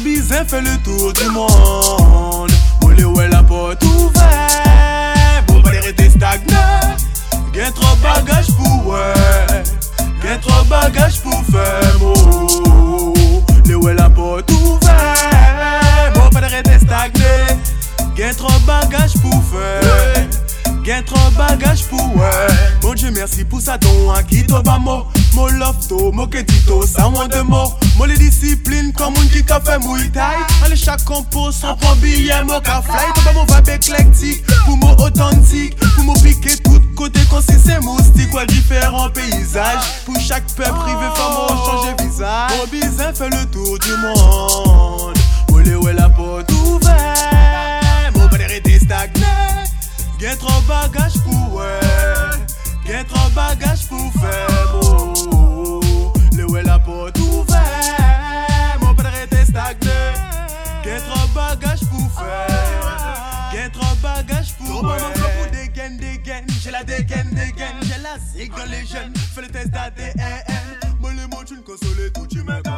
bizin fait le tour du monde. Molé ouais la porte ouverte. Bon pas rester stagné. Get trop bagage pour ouais. Get trop bagage pour faire mot. Le ouais la porte ouverte. Bon pas rester stagné. Get trop bagage pour faire. Get trop bagage pour ouais. Bon Dieu merci pour ça don à qui to ba mo. Mo love to, mo kedito, ça moins de mots. Mo les disciplines comme un qui ka fait mouille taille. Allez chaque compo sans prend billet, mo ka fly. Vibe éclectique, pour mo authentique. Pour mo piquer tout côté quand c'est ces moustiques. Ouais, différents paysages. Pour chaque peuple privé, femme, changer visage. Mon bizin fait le tour du monde. Olé, ouais, la porte ouverte. Mon pas arrêter stagné. Get trop bagage pour ouais. Get trop bagage pour faire beau. Faire. Get trop bagage pour ouais. pour dégaine, dégaine. J'ai la dégaine, dégaine. J'ai la zig dans les jeunes. Fais le test d'ADN. Moi les mots tu ne consoles tout, tu me capes.